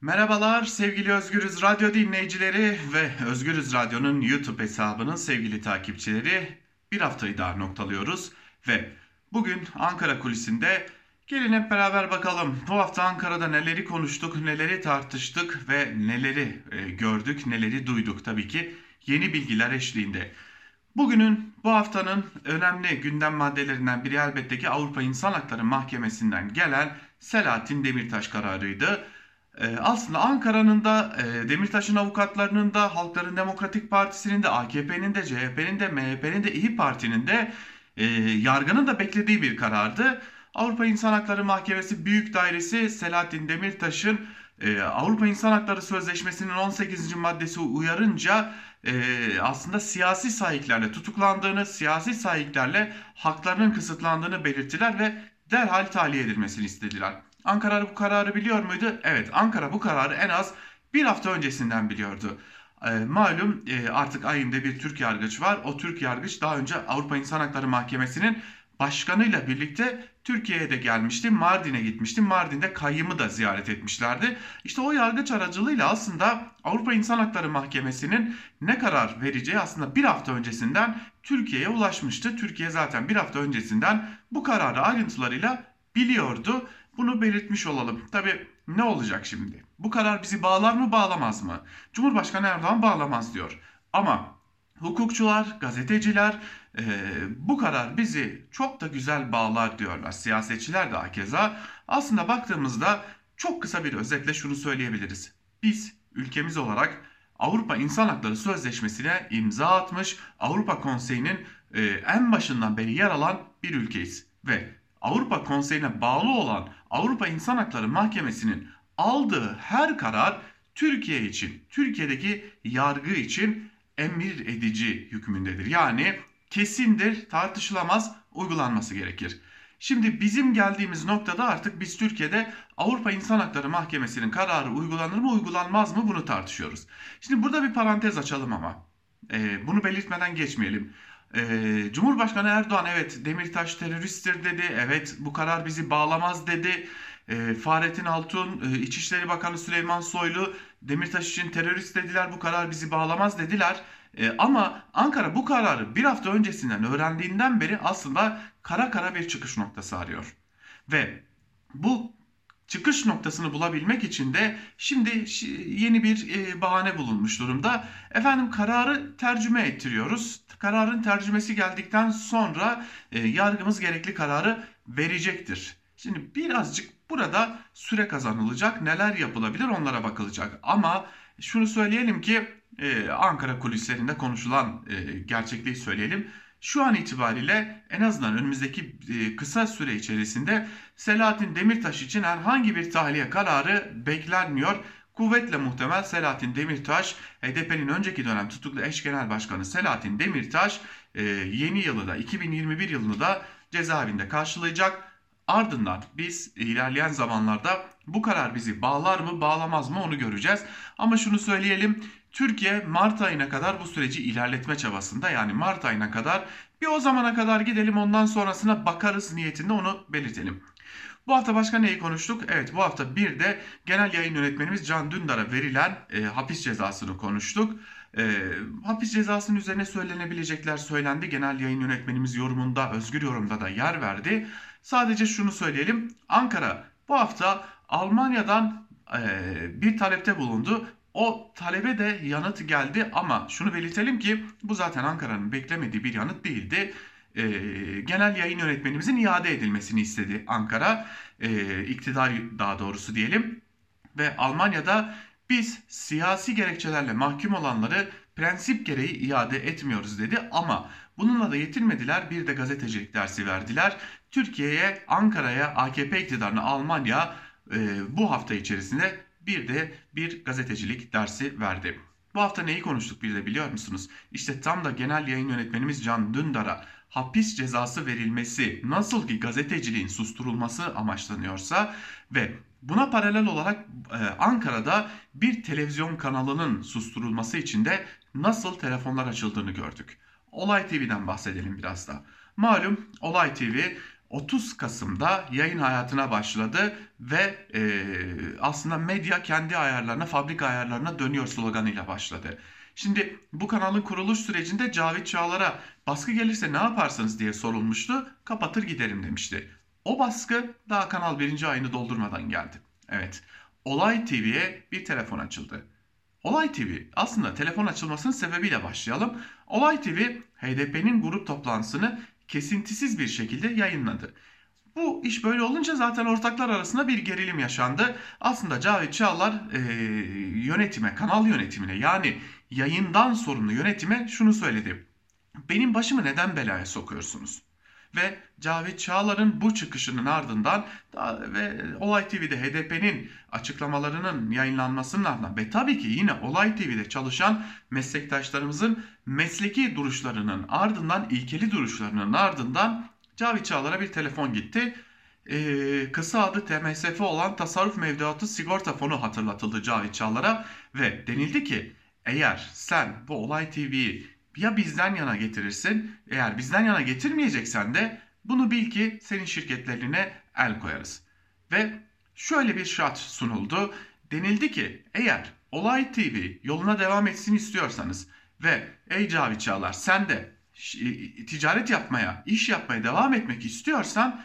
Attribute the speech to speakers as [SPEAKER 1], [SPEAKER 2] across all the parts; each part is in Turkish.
[SPEAKER 1] Merhabalar sevgili Özgürüz Radyo dinleyicileri ve Özgürüz Radyo'nun YouTube hesabının sevgili takipçileri. Bir haftayı daha noktalıyoruz ve bugün Ankara kulisinde gelin hep beraber bakalım. Bu hafta Ankara'da neleri konuştuk, neleri tartıştık ve neleri e, gördük, neleri duyduk tabii ki yeni bilgiler eşliğinde. Bugünün, bu haftanın önemli gündem maddelerinden biri elbette ki Avrupa İnsan Hakları Mahkemesi'nden gelen Selahattin Demirtaş kararıydı. Ee, aslında Ankara'nın da e, Demirtaş'ın avukatlarının da Halkların Demokratik Partisi'nin de AKP'nin de CHP'nin de MHP'nin de İyi Parti'nin de e, yargının da beklediği bir karardı. Avrupa İnsan Hakları Mahkemesi Büyük Dairesi Selahattin Demirtaş'ın e, Avrupa İnsan Hakları Sözleşmesi'nin 18. maddesi uyarınca aslında siyasi sahiplerle tutuklandığını, siyasi sahiplerle haklarının kısıtlandığını belirttiler ve derhal tahliye edilmesini istediler. Ankara bu kararı biliyor muydu? Evet, Ankara bu kararı en az bir hafta öncesinden biliyordu. E, malum e, artık ayında bir Türk yargıç var. O Türk yargıç daha önce Avrupa İnsan Hakları Mahkemesi'nin başkanıyla birlikte Türkiye'ye de gelmişti. Mardin'e gitmişti. Mardin'de kayyımı da ziyaret etmişlerdi. İşte o yargıç aracılığıyla aslında Avrupa İnsan Hakları Mahkemesi'nin ne karar vereceği aslında bir hafta öncesinden Türkiye'ye ulaşmıştı. Türkiye zaten bir hafta öncesinden bu kararı ayrıntılarıyla biliyordu. Bunu belirtmiş olalım. Tabi ne olacak şimdi? Bu karar bizi bağlar mı bağlamaz mı? Cumhurbaşkanı Erdoğan bağlamaz diyor. Ama hukukçular, gazeteciler e, bu karar bizi çok da güzel bağlar diyorlar. Siyasetçiler de hakeza. Aslında baktığımızda çok kısa bir özetle şunu söyleyebiliriz. Biz ülkemiz olarak Avrupa İnsan Hakları Sözleşmesi'ne imza atmış, Avrupa Konseyi'nin e, en başından beri yer alan bir ülkeyiz. Ve Avrupa Konseyi'ne bağlı olan Avrupa İnsan Hakları Mahkemesi'nin aldığı her karar Türkiye için, Türkiye'deki yargı için emir edici hükmündedir. Yani kesindir, tartışılamaz, uygulanması gerekir. Şimdi bizim geldiğimiz noktada artık biz Türkiye'de Avrupa İnsan Hakları Mahkemesi'nin kararı uygulanır mı uygulanmaz mı bunu tartışıyoruz. Şimdi burada bir parantez açalım ama. Ee, bunu belirtmeden geçmeyelim. Ee, Cumhurbaşkanı Erdoğan evet Demirtaş teröristtir dedi. Evet bu karar bizi bağlamaz dedi. Ee, Fahrettin Altun, e, İçişleri Bakanı Süleyman Soylu Demirtaş için terörist dediler. Bu karar bizi bağlamaz dediler. Ee, ama Ankara bu kararı bir hafta öncesinden öğrendiğinden beri aslında kara kara bir çıkış noktası arıyor. Ve bu çıkış noktasını bulabilmek için de şimdi yeni bir e, bahane bulunmuş durumda. Efendim kararı tercüme ettiriyoruz. Kararın tercümesi geldikten sonra e, yargımız gerekli kararı verecektir. Şimdi birazcık burada süre kazanılacak. Neler yapılabilir onlara bakılacak. Ama şunu söyleyelim ki e, Ankara kulislerinde konuşulan gerçekliği söyleyelim şu an itibariyle en azından önümüzdeki e, kısa süre içerisinde Selahattin Demirtaş için herhangi bir tahliye kararı beklenmiyor. Kuvvetle muhtemel Selahattin Demirtaş, HDP'nin önceki dönem tutuklu eş genel başkanı Selahattin Demirtaş e, yeni yılı da 2021 yılını da cezaevinde karşılayacak. Ardından biz ilerleyen zamanlarda bu karar bizi bağlar mı bağlamaz mı onu göreceğiz. Ama şunu söyleyelim Türkiye Mart ayına kadar bu süreci ilerletme çabasında yani Mart ayına kadar bir o zamana kadar gidelim ondan sonrasına bakarız niyetinde onu belirtelim. Bu hafta başka neyi konuştuk? Evet bu hafta bir de genel yayın yönetmenimiz Can Dündar'a verilen e, hapis cezasını konuştuk. E, hapis cezasının üzerine söylenebilecekler söylendi. Genel yayın yönetmenimiz yorumunda, özgür yorumda da yer verdi. Sadece şunu söyleyelim. Ankara bu hafta Almanya'dan e, bir talepte bulundu. O talebe de yanıt geldi ama şunu belirtelim ki bu zaten Ankara'nın beklemediği bir yanıt değildi. Ee, genel yayın yönetmenimizin iade edilmesini istedi Ankara, ee, iktidar daha doğrusu diyelim. Ve Almanya'da biz siyasi gerekçelerle mahkum olanları prensip gereği iade etmiyoruz dedi ama bununla da yetinmediler bir de gazetecilik dersi verdiler. Türkiye'ye, Ankara'ya, AKP iktidarına Almanya e, bu hafta içerisinde bir de bir gazetecilik dersi verdi. Bu hafta neyi konuştuk bir de biliyor musunuz? İşte tam da genel yayın yönetmenimiz Can Dündar'a hapis cezası verilmesi nasıl ki gazeteciliğin susturulması amaçlanıyorsa ve buna paralel olarak e, Ankara'da bir televizyon kanalının susturulması için de nasıl telefonlar açıldığını gördük. Olay TV'den bahsedelim biraz da. Malum Olay TV 30 Kasım'da yayın hayatına başladı ve e, aslında medya kendi ayarlarına, fabrika ayarlarına dönüyor sloganıyla başladı. Şimdi bu kanalın kuruluş sürecinde Cavit Çağlar'a baskı gelirse ne yaparsınız diye sorulmuştu. Kapatır giderim demişti. O baskı daha kanal birinci ayını doldurmadan geldi. Evet, Olay TV'ye bir telefon açıldı. Olay TV aslında telefon açılmasının sebebiyle başlayalım. Olay TV HDP'nin grup toplantısını kesintisiz bir şekilde yayınladı. Bu iş böyle olunca zaten ortaklar arasında bir gerilim yaşandı. Aslında Cavit Çağlar e, yönetime, kanal yönetimine yani yayından sorumlu yönetime şunu söyledi. Benim başımı neden belaya sokuyorsunuz? Ve Cavit Çağlar'ın bu çıkışının ardından ve Olay TV'de HDP'nin açıklamalarının yayınlanmasının ardından ve tabii ki yine Olay TV'de çalışan meslektaşlarımızın mesleki duruşlarının ardından ilkeli duruşlarının ardından Cavit Çağlar'a bir telefon gitti. Ee, kısa adı TMSF olan Tasarruf Mevduatı Sigorta Fonu hatırlatıldı Cavit Çağlar'a ve denildi ki eğer sen bu Olay TV'yi ya bizden yana getirirsin eğer bizden yana getirmeyeceksen de bunu bil ki senin şirketlerine el koyarız. Ve şöyle bir şart sunuldu. Denildi ki eğer Olay TV yoluna devam etsin istiyorsanız ve ey Cavit Çağlar sen de ticaret yapmaya, iş yapmaya devam etmek istiyorsan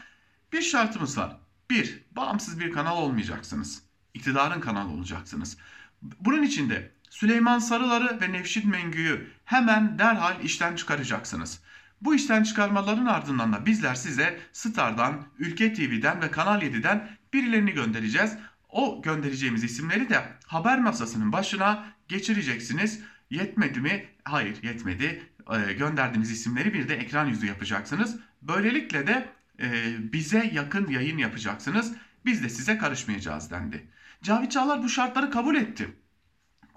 [SPEAKER 1] bir şartımız var. Bir, bağımsız bir kanal olmayacaksınız. İktidarın kanalı olacaksınız. Bunun için de Süleyman Sarılar'ı ve Nevşit Mengü'yü hemen derhal işten çıkaracaksınız. Bu işten çıkarmaların ardından da bizler size Star'dan, Ülke TV'den ve Kanal 7'den birilerini göndereceğiz. O göndereceğimiz isimleri de haber masasının başına geçireceksiniz. Yetmedi mi? Hayır yetmedi. Ee, gönderdiğimiz isimleri bir de ekran yüzü yapacaksınız. Böylelikle de e, bize yakın yayın yapacaksınız. Biz de size karışmayacağız dendi. Cavit Çağlar bu şartları kabul etti.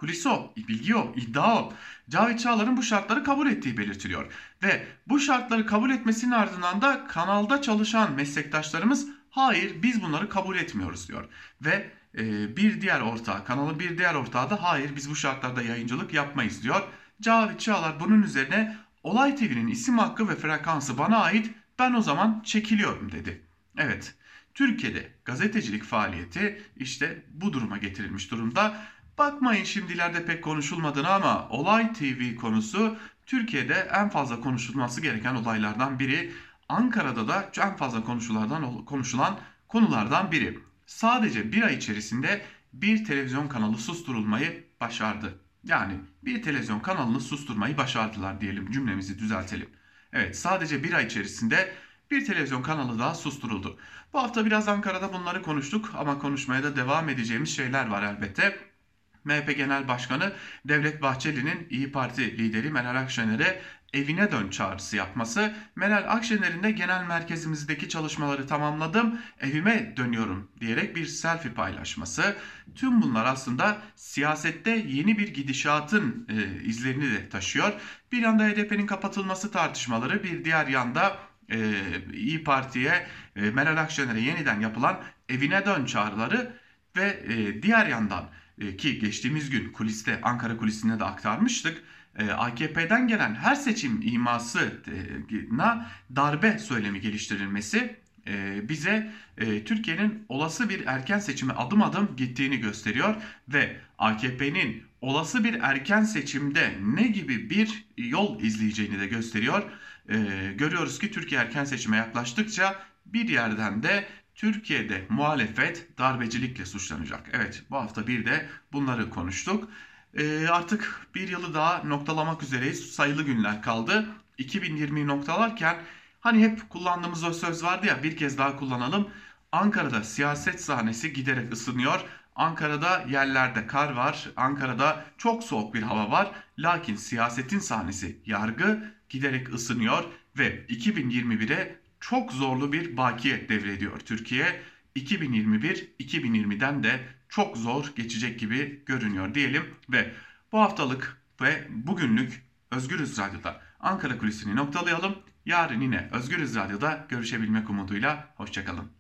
[SPEAKER 1] Kulisi o, bilgi o. Cavit Çağlar'ın bu şartları kabul ettiği belirtiliyor. Ve bu şartları kabul etmesinin ardından da kanalda çalışan meslektaşlarımız hayır biz bunları kabul etmiyoruz diyor. Ve e, bir diğer ortağı, kanalın bir diğer ortağı da hayır biz bu şartlarda yayıncılık yapmayız diyor. Cavit Çağlar bunun üzerine Olay TV'nin isim hakkı ve frekansı bana ait ben o zaman çekiliyorum dedi. Evet Türkiye'de gazetecilik faaliyeti işte bu duruma getirilmiş durumda. Bakmayın şimdilerde pek konuşulmadığını ama Olay TV konusu Türkiye'de en fazla konuşulması gereken olaylardan biri. Ankara'da da en fazla konuşulardan, konuşulan konulardan biri. Sadece bir ay içerisinde bir televizyon kanalı susturulmayı başardı. Yani bir televizyon kanalını susturmayı başardılar diyelim cümlemizi düzeltelim. Evet sadece bir ay içerisinde bir televizyon kanalı daha susturuldu. Bu hafta biraz Ankara'da bunları konuştuk ama konuşmaya da devam edeceğimiz şeyler var elbette. MHP Genel Başkanı Devlet Bahçeli'nin İyi Parti lideri Meral Akşener'e evine dön çağrısı yapması, Meral Akşener'in de genel merkezimizdeki çalışmaları tamamladım, evime dönüyorum diyerek bir selfie paylaşması. Tüm bunlar aslında siyasette yeni bir gidişatın e, izlerini de taşıyor. Bir yanda HDP'nin kapatılması tartışmaları, bir diğer yanda e, İyi Parti'ye, e, Meral Akşener'e yeniden yapılan evine dön çağrıları ve e, diğer yandan e, ki geçtiğimiz gün kuliste Ankara kulisinde de aktarmıştık. E, AKP'den gelen her seçim imasına darbe söylemi geliştirilmesi e, bize Türkiye'nin olası bir erken seçime adım adım gittiğini gösteriyor ve AKP'nin olası bir erken seçimde ne gibi bir yol izleyeceğini de gösteriyor. Görüyoruz ki Türkiye erken seçime yaklaştıkça bir yerden de Türkiye'de muhalefet darbecilikle suçlanacak. Evet bu hafta bir de bunları konuştuk. Ee, artık bir yılı daha noktalamak üzereyiz. Sayılı günler kaldı. 2020'yi noktalarken hani hep kullandığımız o söz vardı ya bir kez daha kullanalım. Ankara'da siyaset sahnesi giderek ısınıyor. Ankara'da yerlerde kar var. Ankara'da çok soğuk bir hava var. Lakin siyasetin sahnesi yargı giderek ısınıyor ve 2021'e çok zorlu bir bakiye devrediyor Türkiye. 2021-2020'den de çok zor geçecek gibi görünüyor diyelim ve bu haftalık ve bugünlük Özgürüz Radyo'da Ankara Kulisi'ni noktalayalım. Yarın yine Özgürüz Radyo'da görüşebilmek umuduyla hoşçakalın.